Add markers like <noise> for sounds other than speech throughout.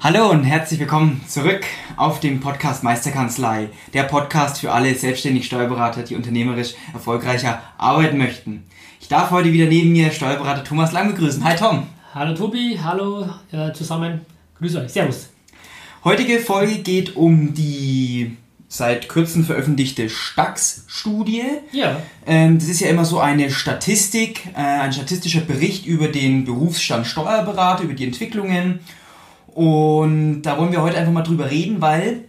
Hallo und herzlich willkommen zurück auf dem Podcast Meisterkanzlei, der Podcast für alle selbstständig Steuerberater, die unternehmerisch erfolgreicher arbeiten möchten. Ich darf heute wieder neben mir Steuerberater Thomas Lang begrüßen. Hi Tom. Hallo Tobi, hallo äh, zusammen. Grüße euch. Servus. Heutige Folge geht um die seit kurzem veröffentlichte Stax-Studie. Ja. Ähm, das ist ja immer so eine Statistik, äh, ein statistischer Bericht über den Berufsstand Steuerberater, über die Entwicklungen. Und da wollen wir heute einfach mal drüber reden, weil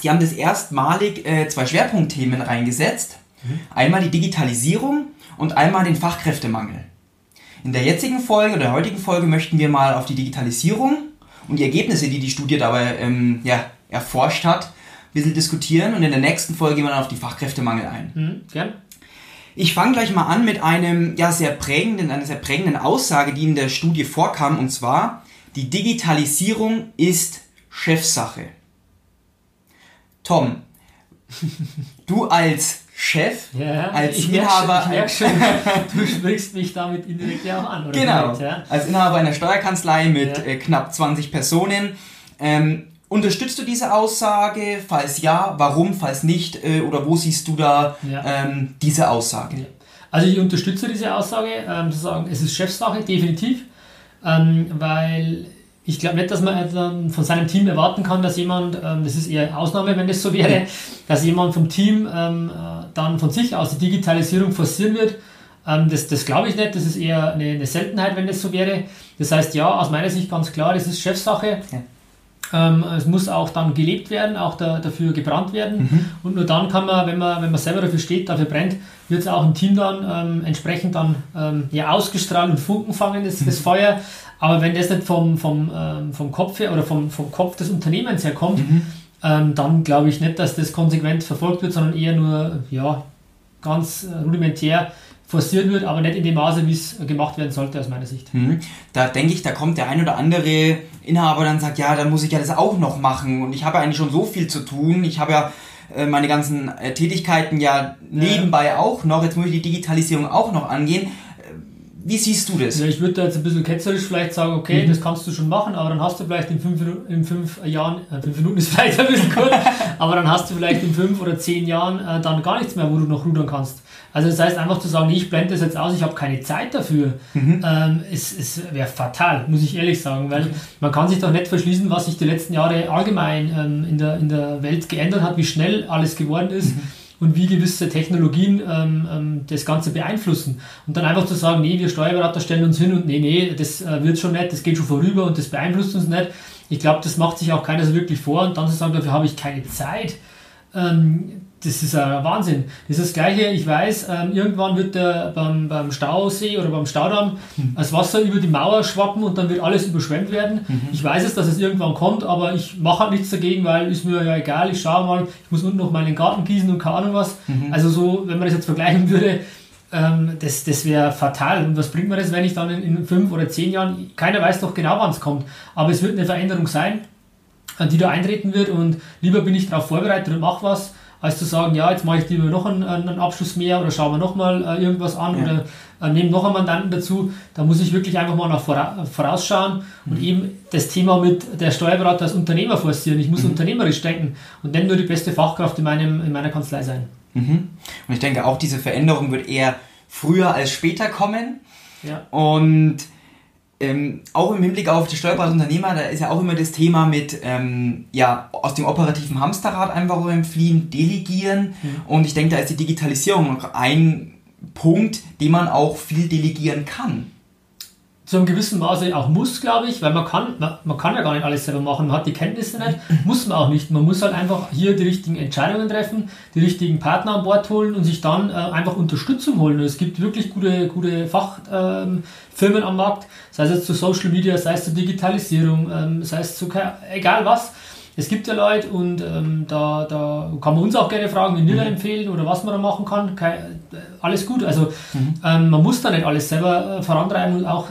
sie haben das erstmalig äh, zwei Schwerpunktthemen reingesetzt. Mhm. Einmal die Digitalisierung und einmal den Fachkräftemangel. In der jetzigen Folge oder der heutigen Folge möchten wir mal auf die Digitalisierung und die Ergebnisse, die die Studie dabei ähm, ja, erforscht hat, ein bisschen diskutieren und in der nächsten Folge gehen wir dann auf die Fachkräftemangel ein. Mhm, gern. Ich fange gleich mal an mit einem ja, sehr prägenden, einer sehr prägenden Aussage, die in der Studie vorkam, und zwar, die Digitalisierung ist Chefsache. Tom, <laughs> du als Chef, Ja, als ich Inhaber, schon, ich merk schon, <laughs> du sprichst mich damit indirekt ja auch an, oder? genau, Direkt, ja? als Inhaber einer Steuerkanzlei mit Ja. äh, knapp 20 Personen, ähm, unterstützt du diese Aussage? Falls ja, warum? Falls nicht, äh, oder wo siehst du da ähm, diese Aussage? Also ich unterstütze diese Aussage, ähm, zu sagen, es ist Chefsache, definitiv, ähm, weil ich glaube nicht, dass man dann von seinem Team erwarten kann, dass jemand, ähm, das ist eher Ausnahme, wenn das so wäre, dass jemand vom Team ähm, äh, dann von sich aus die Digitalisierung forcieren wird. Ähm, das das glaube ich nicht, das ist eher eine, eine Seltenheit, wenn das so wäre. Das heißt, ja, aus meiner Sicht ganz klar, das ist Chefsache. Ja. Ähm, es muss auch dann gelebt werden, auch da, dafür gebrannt werden. Und nur dann kann man, wenn man, wenn man selber dafür steht, dafür brennt, wird es auch im Team dann ähm, entsprechend dann ähm, ja, ausgestrahlt und Funken fangen, das, das Feuer. Aber wenn das nicht vom, vom, ähm, vom Kopf her oder vom, vom Kopf des Unternehmens her kommt, ähm, dann glaube ich nicht, dass das konsequent verfolgt wird, sondern eher nur ja, ganz äh, rudimentär forciert wird, aber nicht in dem Maße, wie es gemacht werden sollte, aus meiner Sicht. Mhm. Da denke ich, da kommt der ein oder andere Inhaber dann sagt, ja, dann muss ich ja das auch noch machen und ich habe ja eigentlich schon so viel zu tun. Ich habe ja äh, meine ganzen äh, Tätigkeiten ja nebenbei auch noch. Jetzt muss ich die Digitalisierung auch noch angehen. Äh, Wie siehst du das? Also ich würde da jetzt ein bisschen ketzerisch vielleicht sagen, okay, das kannst du schon machen, aber dann hast du vielleicht in fünf, in fünf Jahren, äh, fünf Minuten ist <laughs> vielleicht ein bisschen kurz, aber dann hast du vielleicht in fünf oder zehn Jahren äh, dann gar nichts mehr, wo du noch rudern kannst. Also das heißt einfach zu sagen, nee, ich blende das jetzt aus, ich habe keine Zeit dafür, ähm, es, es wäre fatal, muss ich ehrlich sagen, weil man kann sich doch nicht verschließen, was sich die letzten Jahre allgemein ähm, in, der, in der Welt geändert hat, wie schnell alles geworden ist und wie gewisse Technologien ähm, ähm, das Ganze beeinflussen. Und dann einfach zu sagen, nee, wir Steuerberater stellen uns hin und nee, nee, das äh, wird schon nicht, das geht schon vorüber und das beeinflusst uns nicht. Ich glaube, das macht sich auch keiner so wirklich vor und dann zu sagen, dafür habe ich keine Zeit. Ähm, das ist ein Wahnsinn. Das ist das Gleiche, ich weiß, ähm, irgendwann wird der beim, beim Stausee oder beim Staudamm das Wasser über die Mauer schwappen und dann wird alles überschwemmt werden. Ich weiß es, dass es irgendwann kommt, aber ich mache halt nichts dagegen, weil ist mir ja egal, ich schaue mal, ich muss unten noch meinen Garten gießen und keine Ahnung was. Also so, wenn man das jetzt vergleichen würde, ähm, das, das wäre fatal. Und was bringt mir das, wenn ich dann in, in fünf oder zehn Jahren, keiner weiß doch genau, wann es kommt, aber es wird eine Veränderung sein, äh, die da eintreten wird und lieber bin ich darauf vorbereitet und mache was, als zu sagen, ja, jetzt mache ich lieber noch einen, einen Abschluss mehr oder schaue mir nochmal äh, irgendwas an Ja. oder äh, nehme noch einen Mandanten dazu. Da muss ich wirklich einfach mal nach vora vorausschauen und eben das Thema mit der Steuerberater als Unternehmer forcieren. Ich muss unternehmerisch denken und nicht nur die beste Fachkraft in, meinem, in meiner Kanzlei sein. Mhm. Und ich denke auch, diese Veränderung wird eher früher als später kommen. Ja. Und ähm, auch im Hinblick auf die Steuerberaterunternehmer, da ist ja auch immer das Thema mit, ähm, ja, aus dem operativen Hamsterrad einfach entfliehen, delegieren. Und ich denke, da ist die Digitalisierung noch ein Punkt, den man auch viel delegieren kann. Zu einem gewissen Maße auch muss, glaube ich, weil man kann, man, man, kann ja gar nicht alles selber machen, man hat die Kenntnisse nicht, muss man auch nicht. Man muss halt einfach hier die richtigen Entscheidungen treffen, die richtigen Partner an Bord holen und sich dann äh, einfach Unterstützung holen. Und es gibt wirklich gute, gute Fachfirmen ähm, am Markt, sei es jetzt zu Social Media, sei es zur Digitalisierung, ähm, sei es zu egal was. Es gibt ja Leute und ähm, da, da kann man uns auch gerne fragen, wie wir mhm. da empfehlen oder was man da machen kann. Kein, äh, alles gut. Also mhm. ähm, man muss da nicht alles selber äh, vorantreiben und auch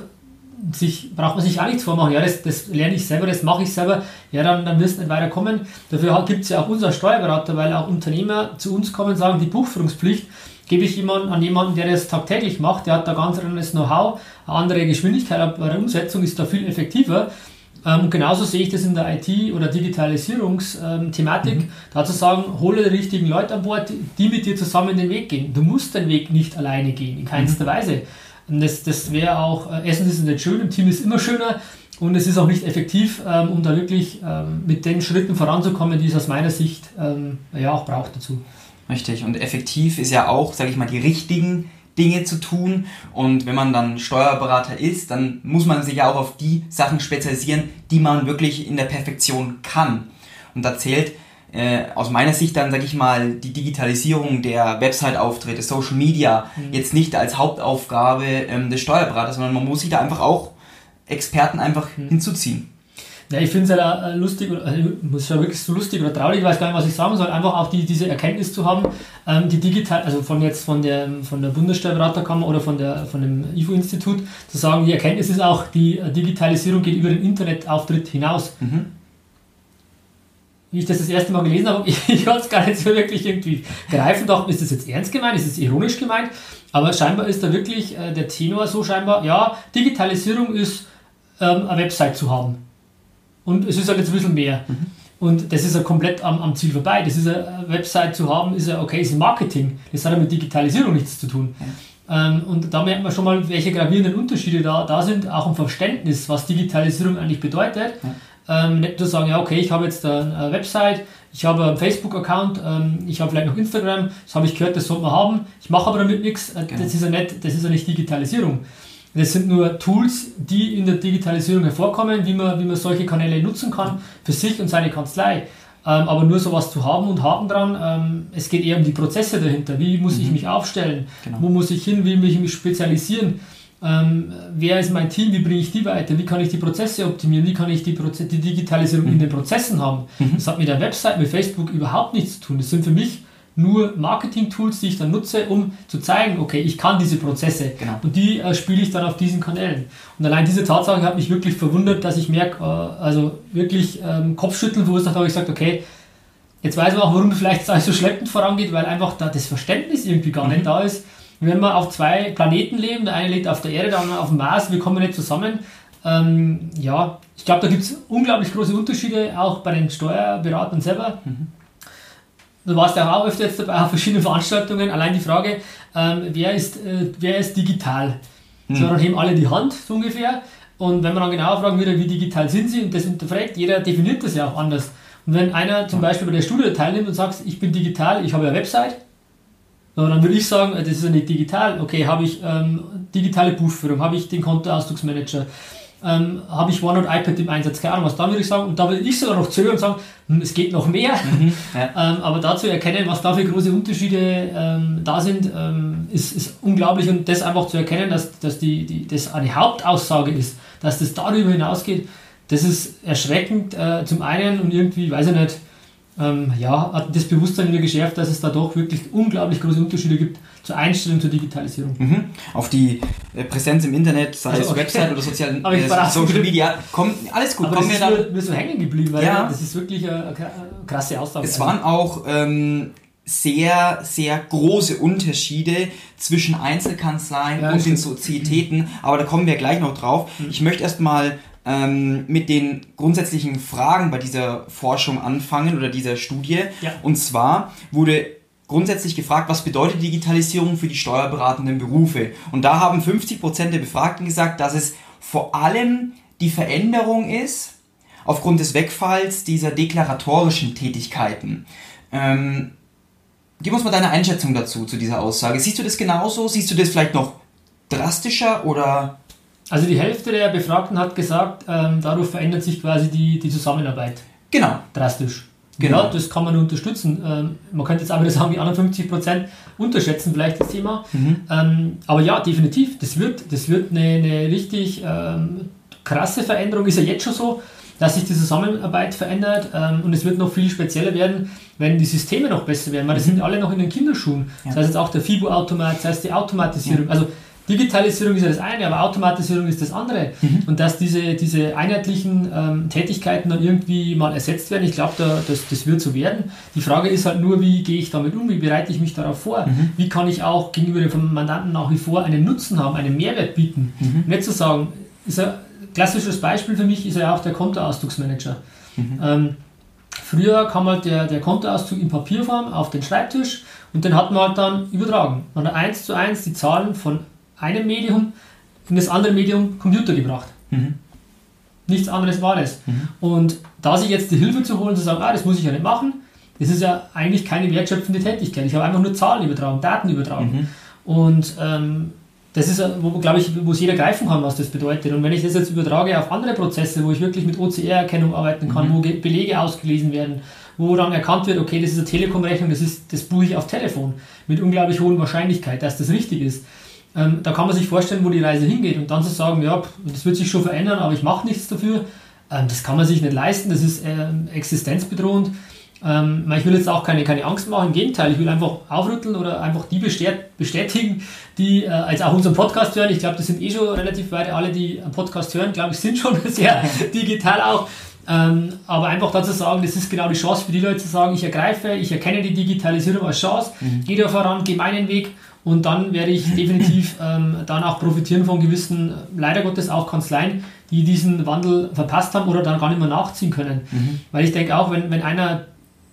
sich, braucht man sich auch nichts vormachen. Ja, das, das lerne ich selber, das mache ich selber. Ja, dann, dann wirst du nicht weiterkommen. Dafür gibt es ja auch unser Steuerberater, weil auch Unternehmer zu uns kommen und sagen, die Buchführungspflicht gebe ich jemanden, an jemanden, der das tagtäglich macht. Der hat da ganz anderes Know-how, eine andere Geschwindigkeit, aber bei der Umsetzung ist da viel effektiver. Ähm, genauso sehe ich das in der IT- oder Digitalisierungsthematik, mhm. da zu sagen, hole die richtigen Leute an Bord, die mit dir zusammen den Weg gehen. Du musst den Weg nicht alleine gehen, in keinster mhm. Weise. Und das, das wäre auch, äh, erstens ist es nicht schön, im Team ist immer schöner und es ist auch nicht effektiv, ähm, um da wirklich ähm, mit den Schritten voranzukommen, die es aus meiner Sicht ähm, ja auch braucht dazu. Richtig, und effektiv ist ja auch, sage ich mal, die richtigen Dinge zu tun. Und wenn man dann Steuerberater ist, dann muss man sich ja auch auf die Sachen spezialisieren, die man wirklich in der Perfektion kann. Und da zählt äh, aus meiner Sicht dann, sage ich mal, die Digitalisierung der Website-Auftritte, Social Media, mhm. jetzt nicht als Hauptaufgabe ähm, des Steuerberaters, sondern man muss sich da einfach auch Experten einfach mhm. hinzuziehen. Ja, ich finde es halt äh, lustig, äh, muss ja wirklich so lustig oder traurig, ich weiß gar nicht, was ich sagen soll, einfach auch die, diese Erkenntnis zu haben, ähm, die digital, also von jetzt von der, von der Bundessteuerberaterkammer oder von, der, von dem IFO-Institut, zu sagen, die Erkenntnis ist auch, die Digitalisierung geht über den Internetauftritt hinaus. Mhm wie ich das das erste Mal gelesen habe, <laughs> ich, ich konnte es gar nicht so wirklich irgendwie greifen, dachte, ist das jetzt ernst gemeint, ist es ironisch gemeint, aber scheinbar ist da wirklich äh, der Tenor so scheinbar, ja, Digitalisierung ist ähm, eine Website zu haben. Und es ist halt jetzt ein bisschen mehr. Mhm. Und das ist ja komplett am, am, Ziel vorbei. Das ist eine Website zu haben, ist ja okay, ist Marketing. Das hat ja mit Digitalisierung nichts zu tun. Ja. Ähm, und da merkt man schon mal, welche gravierenden Unterschiede da, da sind, auch im Verständnis, was Digitalisierung eigentlich bedeutet. Ja. Ähm, nicht nur sagen, ja, okay, ich habe jetzt eine Website, ich habe einen Facebook-Account, ähm, ich habe vielleicht noch Instagram, das habe ich gehört, das sollte man haben, ich mache aber damit nichts, äh, genau. das, ist ja nicht, das ist ja nicht Digitalisierung. Das sind nur Tools, die in der Digitalisierung hervorkommen, wie man, wie man solche Kanäle nutzen kann für sich und seine Kanzlei. Ähm, aber nur sowas zu haben und Haken dran, ähm, es geht eher um die Prozesse dahinter. Wie muss mhm. ich mich aufstellen? Genau. Wo muss ich hin? Wie muss ich mich spezialisieren? Ähm, wer ist mein Team, wie bringe ich die weiter, wie kann ich die Prozesse optimieren, wie kann ich die, Proze die Digitalisierung mhm. in den Prozessen haben. Mhm. Das hat mit der Website, mit Facebook überhaupt nichts zu tun. Das sind für mich nur Marketing-Tools, die ich dann nutze, um zu zeigen, okay, ich kann diese Prozesse genau. und die äh, spiele ich dann auf diesen Kanälen. Und allein diese Tatsache hat mich wirklich verwundert, dass ich merke, äh, also wirklich ähm, Kopfschütteln verursacht habe, ich gesagt, okay, jetzt weiß man auch, warum es vielleicht so schleppend vorangeht, weil einfach da das Verständnis irgendwie gar mhm. nicht da ist wenn wir auf zwei Planeten leben, der eine lebt auf der Erde, der andere auf dem Mars, wir kommen nicht zusammen. Ähm, ja, ich glaube, da gibt es unglaublich große Unterschiede, auch bei den Steuerberatern selber. Mhm. Du warst ja auch öfter jetzt dabei auf verschiedenen Veranstaltungen. Allein die Frage, ähm, wer, ist, äh, wer ist digital? Mhm. So, dann heben alle die Hand, so ungefähr. Und wenn man dann genauer fragen würde, wie digital sind sie, und das hinterfragt, jeder definiert das ja auch anders. Und wenn einer zum Beispiel bei der Studie teilnimmt und sagt, ich bin digital, ich habe eine Website, so, dann würde ich sagen, das ist ja nicht digital. Okay, habe ich ähm, digitale Buchführung, habe ich den Kontoausdrucksmanager, ähm, habe ich OneNote iPad im Einsatz, keine Ahnung was, dann würde ich sagen, und da würde ich sogar noch zögern und sagen, hm, es geht noch mehr. Mhm, ja. <laughs> ähm, aber dazu erkennen, was da für große Unterschiede ähm, da sind, ähm, ist, ist unglaublich und das einfach zu erkennen, dass, dass die, die, das eine Hauptaussage ist, dass das darüber hinausgeht, das ist erschreckend äh, zum einen und irgendwie, weiß ich nicht, ähm, ja, hat das Bewusstsein wieder geschärft, dass es da doch wirklich unglaublich große Unterschiede gibt zur Einstellung zur Digitalisierung. Mhm. Auf die äh, Präsenz im Internet, sei also, es okay. Website oder sozialen, äh, Social Media, kommt alles gut. Aber kommen das wir ist mir so hängen geblieben, weil ja, das ist wirklich eine, eine krasse Aussage. Es waren auch ähm, sehr, sehr große Unterschiede zwischen Einzelkanzleien ja, und den Sozietäten, aber da kommen wir gleich noch drauf. Mhm. Ich möchte erstmal ähm, mit den grundsätzlichen Fragen bei dieser Forschung anfangen oder dieser Studie. Ja. Und zwar wurde grundsätzlich gefragt, was bedeutet Digitalisierung für die steuerberatenden Berufe? Und da haben 50% der Befragten gesagt, dass es vor allem die Veränderung ist aufgrund des Wegfalls dieser deklaratorischen Tätigkeiten. Ähm, gib uns mal deine Einschätzung dazu, zu dieser Aussage. Siehst du das genauso? Siehst du das vielleicht noch drastischer oder Also die Hälfte der Befragten hat gesagt, ähm, dadurch verändert sich quasi die, die Zusammenarbeit. Genau. Drastisch. Genau. Ja, das kann man unterstützen. Ähm, man könnte jetzt wieder sagen, die anderen 50 Prozent unterschätzen vielleicht das Thema. Mhm. Ähm, aber ja, definitiv, das wird, das wird eine, eine richtig ähm, krasse Veränderung, ist ja jetzt schon so, dass sich die Zusammenarbeit verändert ähm, und es wird noch viel spezieller werden, wenn die Systeme noch besser werden, weil das sind alle noch in den Kinderschuhen. Das heißt jetzt auch der FIBO-Automat, das heißt die Automatisierung. Also Digitalisierung ist ja das eine, aber Automatisierung ist das andere. Und dass diese, diese einheitlichen ähm, Tätigkeiten dann irgendwie mal ersetzt werden, ich glaube, da, das, das wird so werden. Die Frage ist halt nur, wie gehe ich damit um, wie bereite ich mich darauf vor, wie kann ich auch gegenüber dem Mandanten nach wie vor einen Nutzen haben, einen Mehrwert bieten. Nicht zu sagen, ist ein klassisches Beispiel für mich ist ja auch der Kontoauszugsmanager. Ähm, Früher kam halt der, der Kontoauszug in Papierform auf den Schreibtisch und den hat man halt dann übertragen. Man hat eins zu eins die Zahlen von einem Medium in das andere Medium Computer gebracht. Nichts anderes war es. Und da sich jetzt die Hilfe zu holen, zu sagen, ah, das muss ich ja nicht machen, das ist ja eigentlich keine wertschöpfende Tätigkeit. Ich habe einfach nur Zahlen übertragen, Daten übertragen. Und ähm, das ist, wo, glaube ich, wo es jeder greifen kann, was das bedeutet. Und wenn ich das jetzt übertrage auf andere Prozesse, wo ich wirklich mit OCR-Erkennung arbeiten kann, wo Ge- Belege ausgelesen werden, wo dann erkannt wird, okay, das ist eine Telekom-Rechnung, das, ist, das buche ich auf Telefon mit unglaublich hohen Wahrscheinlichkeit, dass das richtig ist. Ähm, da kann man sich vorstellen, wo die Reise hingeht und dann zu sagen, ja, das wird sich schon verändern, aber ich mache nichts dafür, ähm, das kann man sich nicht leisten, das ist ähm, existenzbedrohend. Ähm, ich will jetzt auch keine, keine Angst machen, im Gegenteil, ich will einfach aufrütteln oder einfach die bestät- bestätigen, die äh, jetzt auch unseren Podcast hören. Ich glaube, das sind eh schon relativ weit alle, die einen Podcast hören, glaube ich, sind schon <laughs> sehr <laughs> digital auch. Ähm, aber einfach dazu sagen, das ist genau die Chance für die Leute zu sagen, ich ergreife, ich erkenne die Digitalisierung als Chance, gehe da voran, gehe meinen Weg und dann werde ich definitiv <laughs> ähm, dann auch profitieren von gewissen, leider Gottes auch Kanzleien, die diesen Wandel verpasst haben oder dann gar nicht mehr nachziehen können. Weil ich denke auch, wenn, wenn einer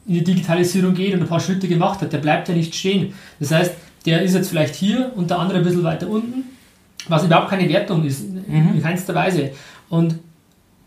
in die Digitalisierung geht und ein paar Schritte gemacht hat, der bleibt ja nicht stehen. Das heißt, der ist jetzt vielleicht hier und der andere ein bisschen weiter unten, was überhaupt keine Wertung ist, in keinster Weise. Und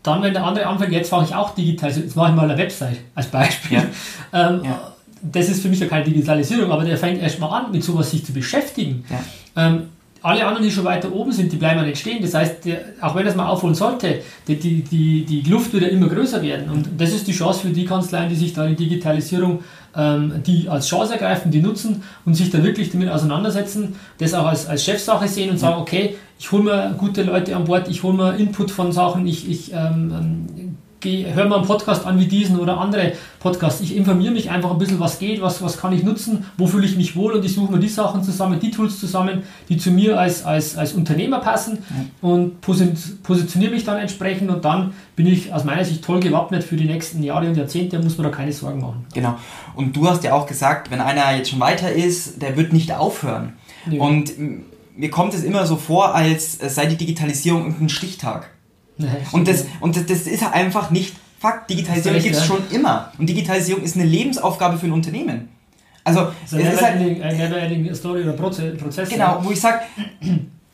dann, wenn der andere anfängt, jetzt mache ich auch Digitalisierung, jetzt mache ich mal eine Website als Beispiel. Ja. <laughs> Ähm, Ja. Das ist für mich ja keine Digitalisierung, aber der fängt erst mal an, mit sowas sich zu beschäftigen. Ja. Ähm, alle anderen, die schon weiter oben sind, die bleiben ja nicht stehen. Das heißt, der, auch wenn das mal aufholen sollte, die, die, die, die Luft wird ja immer größer werden. Und das ist die Chance für die Kanzleien, die sich da die Digitalisierung, ähm, die als Chance ergreifen, die nutzen und sich da wirklich damit auseinandersetzen, das auch als, als Chefsache sehen und sagen, okay, ich hole mir gute Leute an Bord, ich hole mir Input von Sachen, ich, ich ähm, ähm, geh- hör mal einen Podcast an wie diesen oder andere Podcasts. Ich informiere mich einfach ein bisschen, was geht, was, was kann ich nutzen, wo fühle ich mich wohl und ich suche mir die Sachen zusammen, die Tools zusammen, die zu mir als, als, als Unternehmer passen und posi- positioniere mich dann entsprechend und dann bin ich aus meiner Sicht toll gewappnet für die nächsten Jahre und Jahrzehnte, muss man da keine Sorgen machen. Genau. Und du hast ja auch gesagt, wenn einer jetzt schon weiter ist, der wird nicht aufhören. Nö. Und m, mir kommt es immer so vor, als äh, sei die Digitalisierung irgendein Stichtag. Und das, und das, das ist einfach nicht Fakt. Digitalisierung gibt es schon immer. Und Digitalisierung ist eine Lebensaufgabe für ein Unternehmen. Also, es ist halt, eine never-ending Story oder Proze- Prozess. Genau, wo ich sage,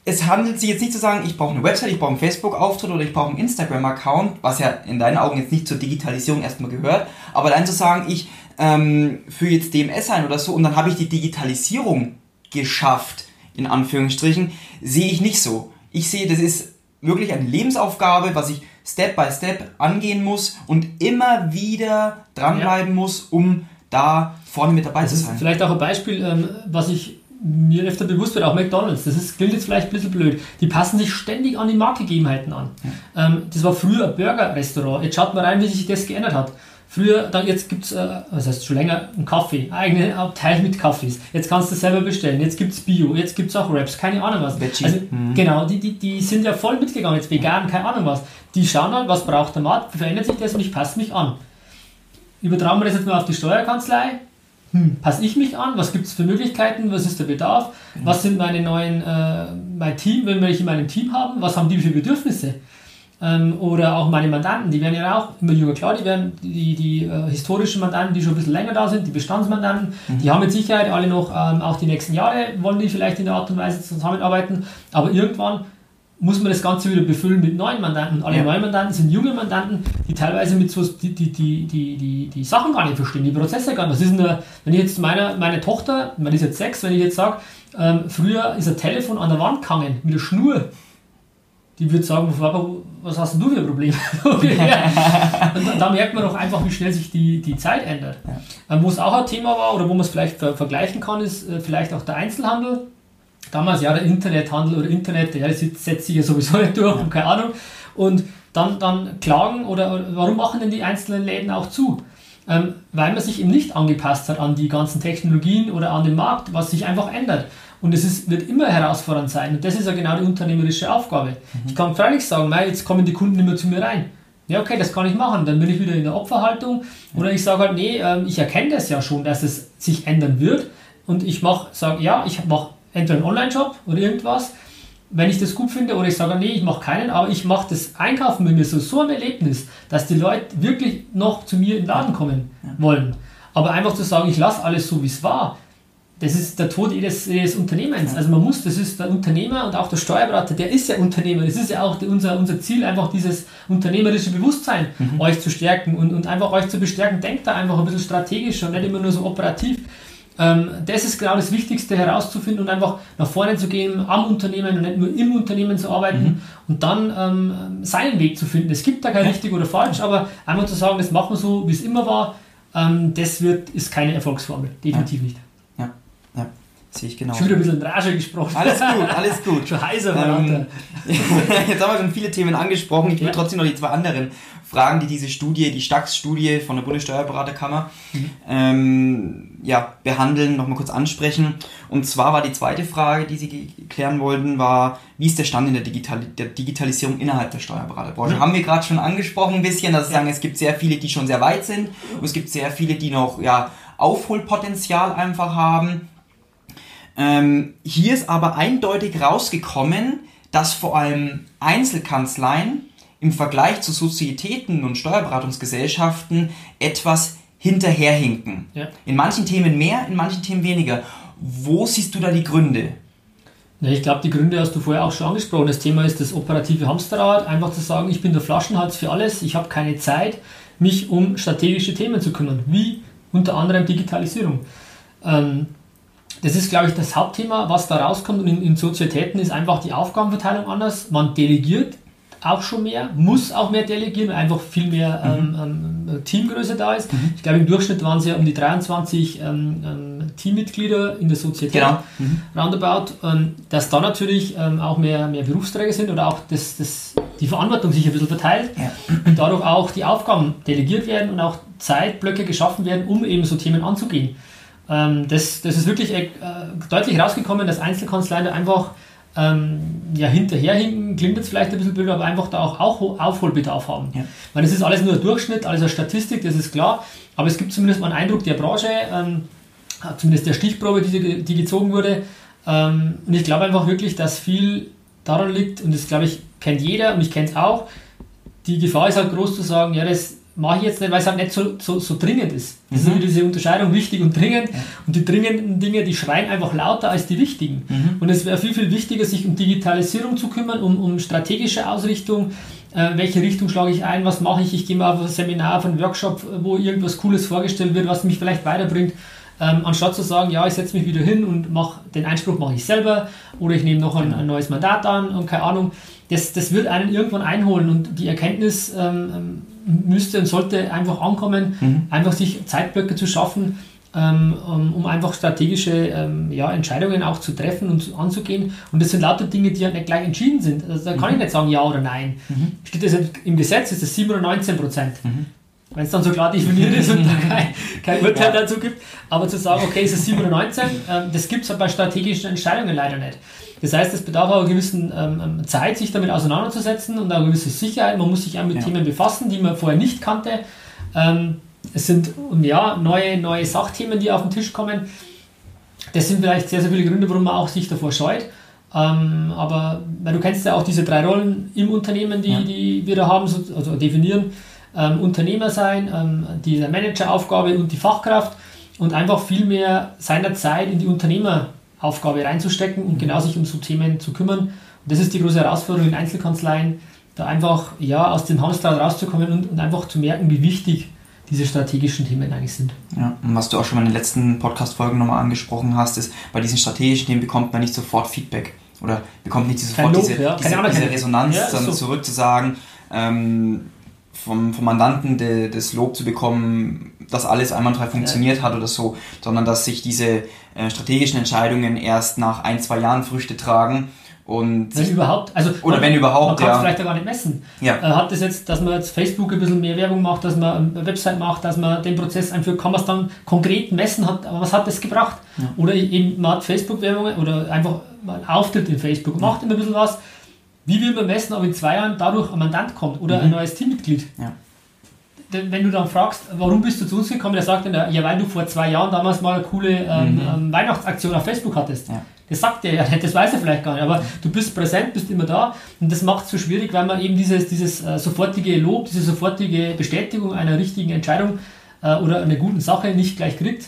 es handelt sich jetzt nicht zu sagen, ich brauche eine Website, ich brauche einen Facebook-Auftritt oder ich brauche einen Instagram-Account, was ja in deinen Augen jetzt nicht zur Digitalisierung erstmal gehört, aber dann zu sagen, ich ähm, führe jetzt DMS ein oder so und dann habe ich die Digitalisierung geschafft, in Anführungsstrichen, sehe ich nicht so. Ich sehe, das ist wirklich eine Lebensaufgabe, was ich Step by Step angehen muss und immer wieder dranbleiben muss, um da vorne mit dabei Das zu ist sein. vielleicht auch ein Beispiel, ähm, was ich mir öfter bewusst wird, auch McDonalds. Das ist, klingt jetzt vielleicht ein bisschen blöd. Die passen sich ständig an die Marktgegebenheiten an. Ähm, das war früher ein Burger-Restaurant. Jetzt schaut mal rein, wie sich das geändert hat. Früher, dann jetzt gibt es, äh, was heißt schon länger, einen Kaffee, eigene Abteil mit Kaffees. Jetzt kannst du selber bestellen. Jetzt gibt es Bio, jetzt gibt es auch Wraps, keine Ahnung was. Veggie. Also, Mhm. Genau, die, die, die sind ja voll mitgegangen, jetzt vegan, keine Ahnung was. Die schauen halt, was braucht der Markt, wie verändert sich das und ich passe mich an. Übertragen wir das jetzt mal auf die Steuerkanzlei. Hm, passe ich mich an? Was gibt es für Möglichkeiten? Was ist der Bedarf? Was sind meine neuen, äh, mein Team, wenn wir welche in meinem Team haben? Was haben die für Bedürfnisse? Ähm, oder auch meine Mandanten, die werden ja auch immer jünger. Klar, die werden die, die äh, historischen Mandanten, die schon ein bisschen länger da sind, die Bestandsmandanten, die haben mit Sicherheit alle noch ähm, auch die nächsten Jahre, wollen die vielleicht in der Art und Weise zusammenarbeiten. Aber irgendwann muss man das Ganze wieder befüllen mit neuen Mandanten. Alle Ja. neuen Mandanten sind junge Mandanten, die teilweise mit so die, die, die, die, die, die Sachen gar nicht verstehen, die Prozesse gar nicht. Was ist denn da, wenn ich jetzt meiner, meine Tochter, man ist jetzt sechs, wenn ich jetzt sage, ähm, früher ist ein Telefon an der Wand gehangen mit der Schnur. die wird sagen, was hast du für ein Problem? <laughs> und da merkt man auch einfach, wie schnell sich die, die Zeit ändert. Ja. Ähm, wo es auch ein Thema war oder wo man es vielleicht ver vergleichen kann, ist äh, vielleicht auch der Einzelhandel. Damals ja der Internethandel oder Internet, der setzt sich ja sowieso nicht durch und keine Ahnung. Und dann, dann klagen oder warum machen denn die einzelnen Läden auch zu? Ähm, weil man sich eben nicht angepasst hat an die ganzen Technologien oder an den Markt, was sich einfach ändert. Und es ist, wird immer herausfordernd sein. Und das ist ja genau die unternehmerische Aufgabe. Mhm. Ich kann freilich sagen, mei, jetzt kommen die Kunden immer zu mir rein. Ja, okay, das kann ich machen. Dann bin ich wieder in der Opferhaltung. Oder ich sage halt, nee, ähm, ich erkenne das ja schon, dass es sich ändern wird. Und ich mache, sage, ja, ich mache entweder einen Online-Shop oder irgendwas wenn ich das gut finde oder ich sage, nee, ich mache keinen, aber ich mache das Einkaufen mit mir so, so ein Erlebnis, dass die Leute wirklich noch zu mir in den Laden kommen wollen. Aber einfach zu sagen, ich lasse alles so, wie es war, das ist der Tod jedes, jedes Unternehmens. Also man muss, das ist der Unternehmer und auch der Steuerberater, der ist ja Unternehmer. Das ist ja auch unser, unser Ziel, einfach dieses unternehmerische Bewusstsein mhm. euch zu stärken und, und einfach euch zu bestärken. Denkt da einfach ein bisschen strategischer und nicht immer nur so operativ. Ähm, das ist genau das Wichtigste herauszufinden und einfach nach vorne zu gehen am Unternehmen und nicht nur im Unternehmen zu arbeiten mhm. und dann ähm, seinen Weg zu finden. Es gibt da kein richtig oder falsch, aber einfach zu sagen, das machen wir so, wie es immer war, ähm, das wird, ist keine Erfolgsformel. Definitiv ja. nicht. Sehe ich genau. Schon wieder ein bisschen in Rage gesprochen. Alles gut, alles <laughs> gut. schon heißer ähm, <laughs> Jetzt haben wir schon viele Themen angesprochen. Ich will ja. trotzdem noch die zwei anderen Fragen, die diese Studie, die Stax-Studie von der Bundessteuerberaterkammer mhm. ähm, ja, behandeln, nochmal kurz ansprechen. Und zwar war die zweite Frage, die Sie klären wollten, war, wie ist der Stand in der, Digital der Digitalisierung innerhalb der Steuerberaterbranche? Mhm. Haben wir gerade schon angesprochen ein bisschen, dass Sie ja. sagen, es gibt sehr viele, die schon sehr weit sind und es gibt sehr viele, die noch ja, Aufholpotenzial einfach haben. Ähm, hier ist aber eindeutig rausgekommen, dass vor allem Einzelkanzleien im Vergleich zu Sozietäten und Steuerberatungsgesellschaften etwas hinterherhinken. Ja. In manchen Themen mehr, in manchen Themen weniger. Wo siehst du da die Gründe? Ja, ich glaube, die Gründe hast du vorher auch schon angesprochen. Das Thema ist das operative Hamsterrad. Einfach zu sagen, ich bin der Flaschenhals für alles, ich habe keine Zeit, mich um strategische Themen zu kümmern, wie unter anderem Digitalisierung. Ähm, das ist, glaube ich, das Hauptthema, was da rauskommt. Und in, in Sozietäten ist einfach die Aufgabenverteilung anders. Man delegiert auch schon mehr, muss auch mehr delegieren, weil einfach viel mehr mhm. ähm, ähm, Teamgröße da ist. Mhm. Ich glaube, im Durchschnitt waren es ja um die 23 ähm, ähm, Teammitglieder in der Sozietät. Genau. Mhm. Roundabout. Ähm, dass da natürlich ähm, auch mehr, mehr Berufsträger sind oder auch das, das, die Verantwortung sich ein bisschen verteilt ja. und dadurch auch die Aufgaben delegiert werden und auch Zeitblöcke geschaffen werden, um eben so Themen anzugehen. Das, das ist wirklich äh, deutlich rausgekommen, dass Einzelkanzleien einfach ähm, ja, hinterherhinken, klingt jetzt vielleicht ein bisschen blöd, aber einfach da auch, auch Aufholbedarf haben. Ja. Weil das ist alles nur ein Durchschnitt, alles eine Statistik, das ist klar, aber es gibt zumindest mal einen Eindruck der Branche, ähm, zumindest der Stichprobe, die, die gezogen wurde. Ähm, und ich glaube einfach wirklich, dass viel daran liegt, und das glaube ich, kennt jeder und ich kenne es auch, die Gefahr ist halt groß zu sagen, ja, das mache ich jetzt nicht, weil es halt nicht so, so, so dringend ist. Das mhm. ist diese Unterscheidung wichtig und dringend. Ja. Und die dringenden Dinge, die schreien einfach lauter als die wichtigen. Mhm. Und es wäre viel, viel wichtiger, sich um Digitalisierung zu kümmern, um, um strategische Ausrichtung. Äh, welche Richtung schlage ich ein? Was mache ich? Ich gehe mal auf ein Seminar, auf einen Workshop, wo irgendwas Cooles vorgestellt wird, was mich vielleicht weiterbringt. Ähm, anstatt zu sagen, ja, ich setze mich wieder hin und mache den Einspruch mache ich selber oder ich nehme noch ein, ein, neues Mandat an und keine Ahnung. Das, das wird einen irgendwann einholen und die Erkenntnis ähm, ähm müsste und sollte einfach ankommen, mhm. einfach sich Zeitblöcke zu schaffen, ähm, um einfach strategische ähm, ja, Entscheidungen auch zu treffen und anzugehen. Und das sind lauter Dinge, die ja nicht gleich entschieden sind. Also da kann mhm. ich nicht sagen ja oder nein. Mhm. Steht das im Gesetz, ist das 7 oder 19 Prozent. Wenn es dann so klar definiert ist und da <laughs> kein, kein Urteil ja. dazu gibt. Aber zu sagen, okay, ist es 7 oder 19, ähm, das gibt es bei strategischen Entscheidungen leider nicht. Das heißt, es bedarf auch einer gewissen ähm, ähm, Zeit, sich damit auseinanderzusetzen und eine gewisse Sicherheit. Man muss sich auch mit ja. Themen befassen, die man vorher nicht kannte. Ähm, es sind ja, neue, neue Sachthemen, die auf den Tisch kommen. Das sind vielleicht sehr, sehr viele Gründe, warum man auch sich davor scheut. Ähm, aber weil du kennst ja auch diese drei Rollen im Unternehmen, die, ja. die wir da haben, also definieren. Ähm, Unternehmer sein, ähm, diese Manageraufgabe und die Fachkraft und einfach viel mehr seiner Zeit in die Unternehmer Aufgabe reinzustecken und genau sich um so Themen zu kümmern. Und das ist die große Herausforderung in Einzelkanzleien, da einfach ja, aus dem Hamsterrad rauszukommen und, und einfach zu merken, wie wichtig diese strategischen Themen eigentlich sind. Ja, und was du auch schon mal in den letzten Podcast-Folgen nochmal angesprochen hast, ist, bei diesen strategischen Themen bekommt man nicht sofort Feedback. oder bekommt nicht sofort Lob, diese, ja. diese, diese. Resonanz, Ja, dann so. zurück zu sagen, ähm, vom, vom Mandanten de, das Lob zu bekommen, dass alles einwandfrei funktioniert hat oder so, sondern dass sich diese äh, strategischen Entscheidungen erst nach ein, zwei Jahren Früchte tragen und Wenn überhaupt. Also Oder man, wenn überhaupt, Man kann es ja. vielleicht auch gar nicht messen. Ja. Äh, hat das jetzt, dass man jetzt Facebook ein bisschen mehr Werbung macht, dass man eine Website macht, dass man den Prozess einführt, kann man es dann konkret messen, hat, aber was hat das gebracht? Oder eben, man hat Facebook-Werbung oder einfach mal einen Auftritt in Facebook, macht immer ein bisschen was. Wie will man messen, ob in zwei Jahren dadurch ein Mandant kommt oder ein neues Teammitglied? Ja. Wenn du dann fragst, warum bist du zu uns gekommen, der sagt dann, ja, weil du vor zwei Jahren damals mal eine coole ähm, ähm, Weihnachtsaktion auf Facebook hattest. Ja. Das sagt er ja nicht, das weiß er vielleicht gar nicht, aber du bist präsent, bist immer da und das macht es so schwierig, weil man eben dieses, dieses äh, sofortige Lob, diese sofortige Bestätigung einer richtigen Entscheidung äh, oder einer guten Sache nicht gleich kriegt.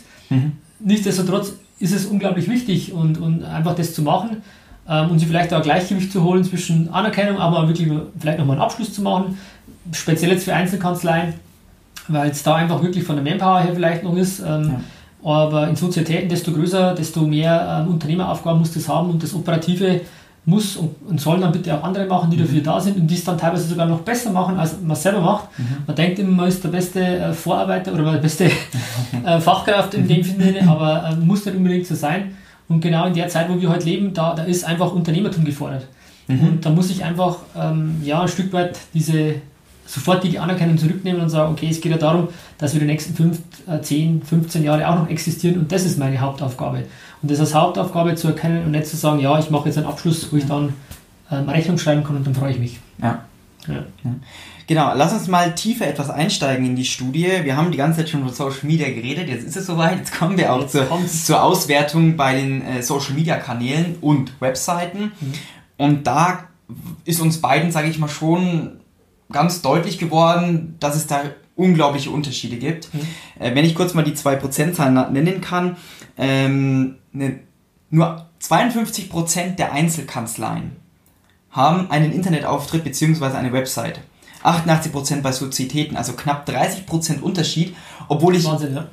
Nichtsdestotrotz ist es unglaublich wichtig und, und einfach das zu machen ähm, und sich vielleicht auch ein Gleichgewicht zu holen zwischen Anerkennung, aber wirklich vielleicht nochmal einen Abschluss zu machen, speziell jetzt für Einzelkanzleien, weil es da einfach wirklich von der Manpower her vielleicht noch ist. Ähm, Aber in Sozietäten, desto größer, desto mehr ähm, Unternehmeraufgaben muss das haben und das Operative muss und, und sollen dann bitte auch andere machen, die dafür da sind und die es dann teilweise sogar noch besser machen, als man selber macht. Man denkt immer, man ist der beste äh, Vorarbeiter oder der beste <laughs> äh, Fachkraft in dem Sinne, aber äh, muss nicht unbedingt so sein. Und genau in der Zeit, wo wir heute leben, da, da ist einfach Unternehmertum gefordert. Und da muss ich einfach ähm, ja, ein Stück weit diese sofortige Anerkennung zurücknehmen und sagen, okay, es geht ja darum, dass wir die nächsten 5, äh, 10, 15 Jahre auch noch existieren und das ist meine Hauptaufgabe. Und das als Hauptaufgabe zu erkennen und nicht zu sagen, ja, ich mache jetzt einen Abschluss, wo ich dann ähm, Rechnung schreiben kann und dann freue ich mich. Ja. Ja. Genau, lass uns mal tiefer etwas einsteigen in die Studie. Wir haben die ganze Zeit schon von Social Media geredet, jetzt ist es soweit, jetzt kommen wir auch zur, zur Auswertung bei den äh, Social Media Kanälen und Webseiten. Und da ist uns beiden, sage ich mal, schon ganz deutlich geworden, dass es da unglaubliche Unterschiede gibt. Äh, wenn ich kurz mal die zwei Prozentzahlen nennen kann, ähm, ne, nur 52% der Einzelkanzleien haben einen Internetauftritt bzw. eine Website. 88% bei Sozietäten, also knapp 30% Unterschied, obwohl ich Wahnsinn, ja.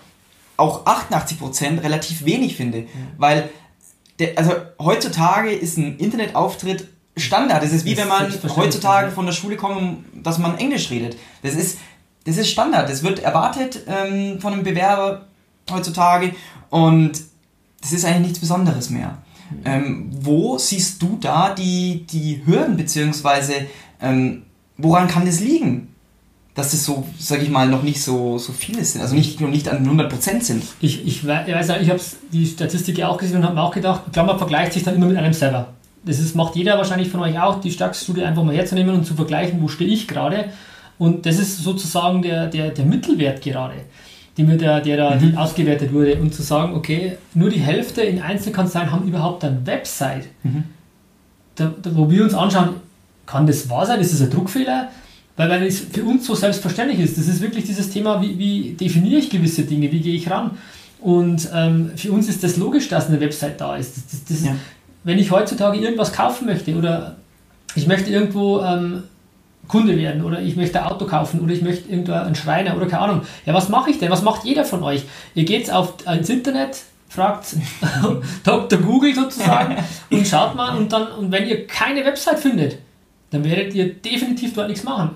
auch 88% relativ wenig finde, weil der, also heutzutage ist ein Internetauftritt Standard. Das ist wie Das wenn man heutzutage ja. von der Schule kommt, dass man Englisch redet. Das ist, das ist Standard. Das wird erwartet ähm, von einem Bewerber heutzutage und das ist eigentlich nichts Besonderes mehr. Ähm, wo siehst du da die, die Hürden, beziehungsweise ähm, woran kann das liegen? Dass das so, sag ich mal, noch nicht so, so viele sind, also nicht, noch nicht an 100% sind. Ich, ich wei- ich weiß ja, ich habe die Statistik ja auch gesehen und habe mir auch gedacht, ich glaube, man vergleicht sich dann immer mit einem selber. Das ist, macht jeder wahrscheinlich von euch auch, die Starkstudie einfach mal herzunehmen und zu vergleichen, wo stehe ich gerade. Und das ist sozusagen der, der, der Mittelwert gerade, die mir der, der da die ausgewertet wurde. Und zu sagen, okay, nur die Hälfte in Einzelkanzleien haben überhaupt eine Website. Da, da, wo wir uns anschauen, kann das wahr sein? Ist das ein Druckfehler? Weil, weil es für uns so selbstverständlich ist. Das ist wirklich dieses Thema, wie, wie definiere ich gewisse Dinge, wie gehe ich ran? Und ähm, für uns ist das logisch, dass eine Website da ist. Das, das, das, Ja. Wenn ich heutzutage irgendwas kaufen möchte oder ich möchte irgendwo ähm, Kunde werden oder ich möchte ein Auto kaufen oder ich möchte irgendwo einen Schreiner oder keine Ahnung. Ja, was mache ich denn? Was macht jeder von euch? Ihr geht auf, ins Internet, fragt <laughs> Dr. Google sozusagen <laughs> und schaut mal und dann, und wenn ihr keine Website findet, dann werdet ihr definitiv dort nichts machen.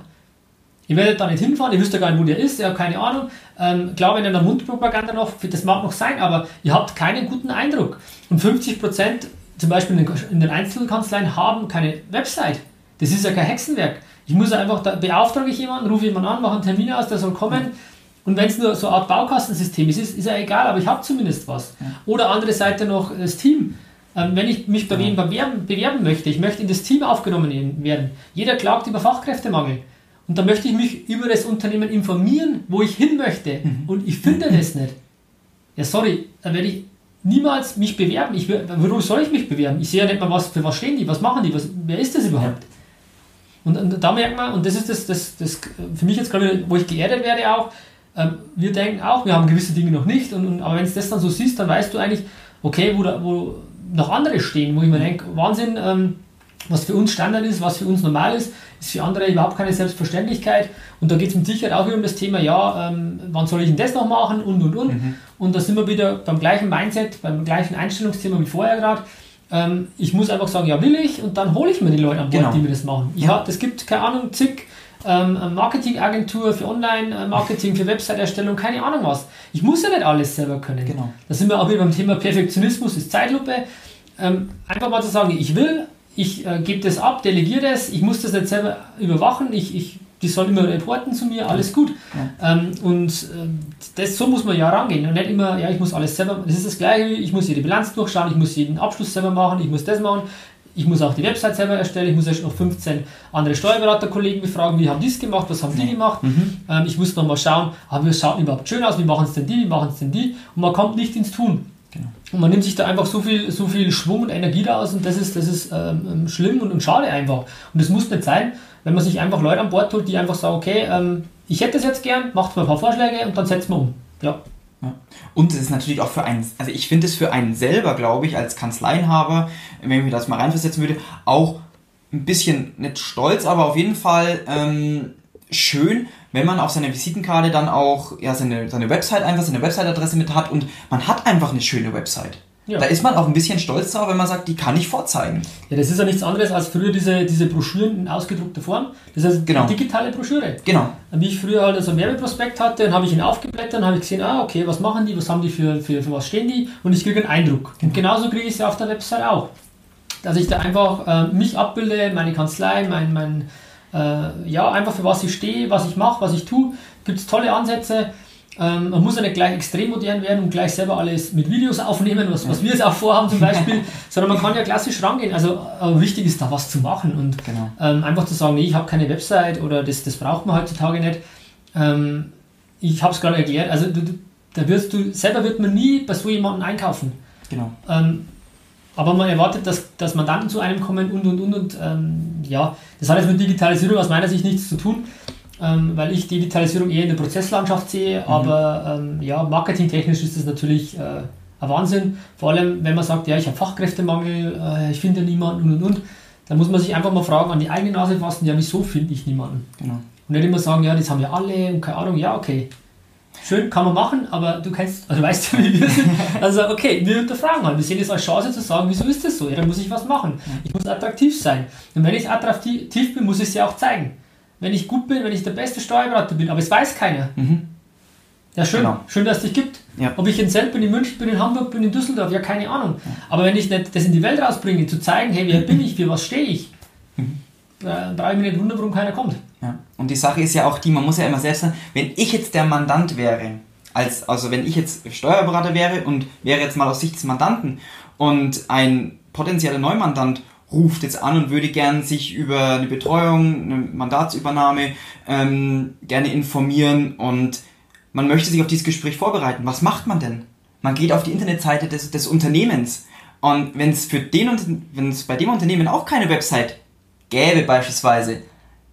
Ihr werdet da nicht hinfahren, ihr wisst ja gar nicht, wo der ist, ihr habt keine Ahnung. Ähm, klar, wenn in der Mundpropaganda noch, das mag noch sein, aber ihr habt keinen guten Eindruck. Und 50 Prozent, zum Beispiel in den, in den Einzelkanzleien, haben keine Website. Das ist ja kein Hexenwerk. Ich muss ja einfach, da beauftrage ich jemanden, rufe jemanden an, mache einen Termin aus, der soll kommen. Und wenn es nur so eine Art Baukastensystem ist, ist, ist ja egal, aber ich habe zumindest was. Oder andere Seite noch das Team. Ähm, wenn ich mich bei wem bewerben, bewerben möchte, ich möchte in das Team aufgenommen werden. Jeder klagt über Fachkräftemangel. Und da möchte ich mich über das Unternehmen informieren, wo ich hin möchte. Und ich finde das nicht. Ja, sorry, da werde ich niemals mich bewerben. Ich, warum soll ich mich bewerben? Ich sehe ja nicht mal, was, für was stehen die, was machen die, was, wer ist das überhaupt? Und, und da merkt man, und das ist das, das, das für mich jetzt gerade, wo ich geerdet werde auch, ähm, wir denken auch, wir haben gewisse Dinge noch nicht, und, und, aber wenn du das dann so siehst, dann weißt du eigentlich, okay, wo, da, wo noch andere stehen, wo ich mir denke, Wahnsinn, ähm, was für uns Standard ist, was für uns normal ist, ist für andere überhaupt keine Selbstverständlichkeit. Und da geht es mit Sicherheit auch wieder um das Thema, ja, ähm, wann soll ich denn das noch machen und und und. Und da sind wir wieder beim gleichen Mindset, beim gleichen Einstellungsthema wie vorher gerade. Ähm, ich muss einfach sagen, ja, will ich und dann hole ich mir die Leute an Bord, Genau. die mir das machen. Ich Ja. es gibt, keine Ahnung, zig ähm, Marketingagentur für Online-Marketing, für Website-Erstellung, keine Ahnung was. Ich muss ja nicht alles selber können. Genau. Da sind wir auch wieder beim Thema Perfektionismus, ist Zeitlupe. Ähm, einfach mal zu sagen, ich will, ich äh, gebe das ab, delegiere das, ich muss das nicht selber überwachen, ich, ich, die sollen immer reporten zu mir, alles gut. Ähm, und ähm, das, so muss man ja rangehen. Und nicht immer, ja, ich muss alles selber, das ist das Gleiche, ich muss jede Bilanz durchschauen, ich muss jeden Abschluss selber machen, ich muss das machen, ich muss auch die Website selber erstellen, ich muss erst noch 15 andere Steuerberaterkollegen befragen, wie haben die es gemacht, was haben die gemacht. Ähm, ich muss noch mal schauen, aber wie schaut überhaupt schön aus, wie machen es denn die, wie machen es denn die? Und man kommt nicht ins Tun. Genau. Und man nimmt sich da einfach so viel, so viel Schwung und Energie raus und das ist, das ist ähm, schlimm und, und schade einfach. Und das muss nicht sein, wenn man sich einfach Leute an Bord holt, die einfach sagen, okay, ähm, ich hätte das jetzt gern, macht mal ein paar Vorschläge und dann setzen wir um. Ja. Ja. Und es ist natürlich auch für einen, also ich finde es für einen selber, glaube ich, als Kanzleienhaber, wenn ich mir das mal reinversetzen würde, auch ein bisschen nicht stolz, aber auf jeden Fall ähm, schön, wenn man auf seiner Visitenkarte dann auch ja, seine, seine Website einfach, seine Website-Adresse mit hat und man hat einfach eine schöne Website. Ja. Da ist man auch ein bisschen stolz drauf, wenn man sagt, die kann ich vorzeigen. ja, das ist ja nichts anderes als früher diese, diese Broschüren in ausgedruckter Form. Das ist Genau. eine digitale Broschüre. Genau. Wie ich früher halt so einen Werbeprospekt hatte, dann habe ich ihn aufgeblättert und habe ich gesehen, ah, okay, was machen die, was haben die für, für, für was stehen die und ich kriege einen Eindruck. Und genauso kriege ich es ja auf der Website auch. Dass ich da einfach äh, mich abbilde, meine Kanzlei, mein, mein äh, ja, einfach für was ich stehe, was ich mache, was ich tue. Gibt es tolle Ansätze. Ähm, man muss ja nicht gleich extrem modern werden und gleich selber alles mit Videos aufnehmen, was, was wir jetzt auch vorhaben zum Beispiel, <laughs> sondern man kann ja klassisch rangehen. Also äh, wichtig ist da was zu machen und Genau. ähm, einfach zu sagen, nee, ich habe keine Website oder das, das braucht man heutzutage nicht. Ähm, ich habe es gerade erklärt, also du, da wirst du, selber wird man nie bei so jemandem einkaufen. Genau. Ähm, aber man erwartet, dass, dass Mandanten zu einem kommen und und und und ähm, ja, das hat jetzt mit Digitalisierung aus meiner Sicht nichts zu tun, ähm, weil ich Digitalisierung eher in der Prozesslandschaft sehe, aber ähm, ja, marketingtechnisch ist das natürlich äh, ein Wahnsinn. Vor allem, wenn man sagt, ja, ich habe Fachkräftemangel, äh, ich finde niemanden und und und, dann muss man sich einfach mal fragen, an die eigene Nase fassen, ja, wieso finde ich niemanden? Genau. Und nicht immer sagen, ja, das haben ja alle und keine Ahnung, ja, okay. Schön, kann man machen, aber du kennst, also weißt du, wie wir sind. <laughs> Also, okay, wir hinterfragen mal. Wir sehen es als Chance zu sagen, wieso ist das so? Ja, dann muss ich was machen. Ich muss attraktiv sein. Und wenn ich attraktiv bin, muss ich es ja auch zeigen. Wenn ich gut bin, wenn ich der beste Steuerberater bin, aber es weiß keiner. Ja, schön. Genau. Schön, dass es dich gibt. Ja. Ob ich in Zelt bin, in München bin, in Hamburg bin, in Düsseldorf, ja, keine Ahnung. Aber wenn ich nicht das in die Welt rausbringe, zu zeigen, hey, wer bin <laughs> ich, für was stehe ich, dann brauche ich mich nicht wundern, warum keiner kommt. Ja. Und die Sache ist ja auch die, man muss ja immer selbst sagen, wenn ich jetzt der Mandant wäre, als, also wenn ich jetzt Steuerberater wäre und wäre jetzt mal aus Sicht des Mandanten und ein potenzieller Neumandant ruft jetzt an und würde gern sich über eine Betreuung, eine Mandatsübernahme ähm, gerne informieren und man möchte sich auf dieses Gespräch vorbereiten. Was macht man denn? Man geht auf die Internetseite des, des Unternehmens und wenn es wenn es bei dem Unternehmen auch keine Website gäbe beispielsweise,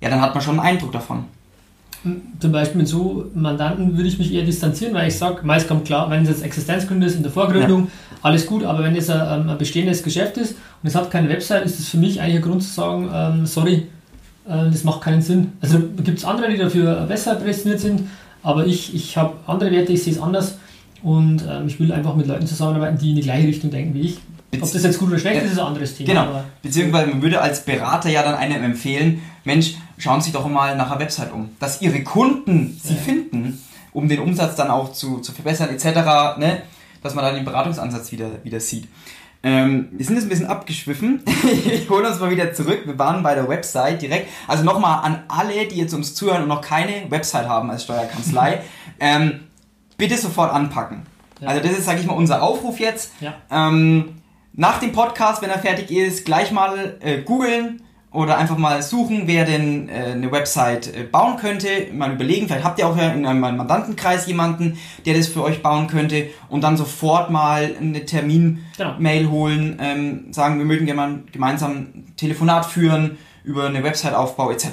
ja, dann hat man schon einen Eindruck davon. Zum Beispiel mit so Mandanten würde ich mich eher distanzieren, weil ich sage, meist kommt klar, wenn es jetzt Existenzgründe ist in der Vorgründung, alles gut, aber wenn es ein, ähm, ein bestehendes Geschäft ist und es hat keine Website, ist es für mich eigentlich ein Grund zu sagen, ähm, sorry, äh, das macht keinen Sinn. Also gibt es andere, die dafür besser prädestiniert sind, aber ich, ich habe andere Werte, ich sehe es anders und ähm, ich will einfach mit Leuten zusammenarbeiten, die in die gleiche Richtung denken wie ich. Ob das jetzt gut oder schlecht Ja. ist, ist ein anderes Thema. Genau. Beziehungsweise man würde als Berater ja dann einem empfehlen, Mensch, schauen Sie doch mal nach einer Website um. Dass Ihre Kunden Sie Ja. finden, um den Umsatz dann auch zu, zu verbessern etc., ne? dass man da den Beratungsansatz wieder, wieder sieht. Ähm, wir sind jetzt ein bisschen abgeschwiffen. <laughs> ich hole uns mal wieder zurück. Wir waren bei der Website direkt. Also nochmal an alle, die jetzt uns zuhören und noch keine Website haben als Steuerkanzlei, <laughs> ähm, bitte sofort anpacken. Ja. Also das ist, sage ich mal, unser Aufruf jetzt. Ja. Ähm, nach dem Podcast, wenn er fertig ist, gleich mal äh, googeln oder einfach mal suchen, wer denn äh, eine Website äh, bauen könnte. Mal überlegen, vielleicht habt ihr auch ja in einem Mandantenkreis jemanden, der das für euch bauen könnte und dann sofort mal eine Termin-Mail Genau. holen, ähm, sagen, wir möchten gerne mal gemeinsam ein Telefonat führen über eine Website-Aufbau etc.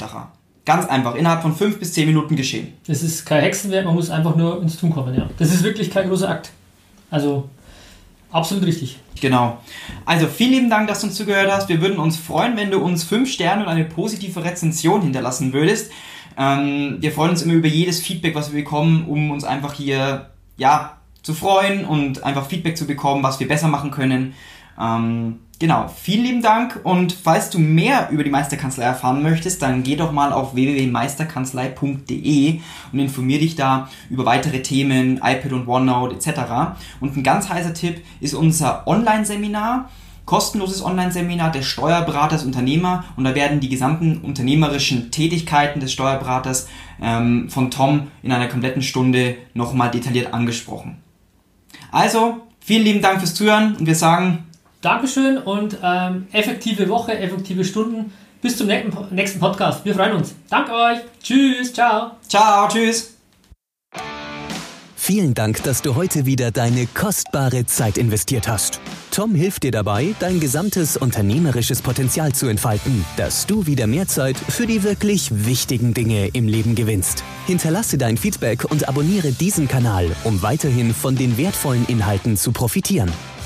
Ganz einfach, innerhalb von fünf bis zehn Minuten geschehen. Das ist kein Hexenwerk, man muss einfach nur ins Tun kommen, ja. Das ist wirklich kein großer Akt. Also, absolut richtig. Genau. Also vielen lieben Dank, dass du uns zugehört hast. Wir würden uns freuen, wenn du uns fünf Sterne und eine positive Rezension hinterlassen würdest. Ähm, wir freuen uns immer über jedes Feedback, was wir bekommen, um uns einfach hier ja zu freuen und einfach Feedback zu bekommen, was wir besser machen können. Ähm, genau, vielen lieben Dank und falls du mehr über die Meisterkanzlei erfahren möchtest, dann geh doch mal auf www.meisterkanzlei.de und informier dich da über weitere Themen, iPad und OneNote etc. Und ein ganz heißer Tipp ist unser Online-Seminar kostenloses Online-Seminar des Steuerberaters Unternehmer und da werden die gesamten unternehmerischen Tätigkeiten des Steuerberaters ähm, von Tom in einer kompletten Stunde nochmal detailliert angesprochen. Also, vielen lieben Dank fürs Zuhören und wir sagen Dankeschön und ähm, effektive Woche, effektive Stunden. Bis zum nächsten Podcast. Wir freuen uns. Danke euch. Tschüss. Ciao. Ciao. Tschüss. Vielen Dank, dass du heute wieder deine kostbare Zeit investiert hast. Tom hilft dir dabei, dein gesamtes unternehmerisches Potenzial zu entfalten, dass du wieder mehr Zeit für die wirklich wichtigen Dinge im Leben gewinnst. Hinterlasse dein Feedback und abonniere diesen Kanal, um weiterhin von den wertvollen Inhalten zu profitieren.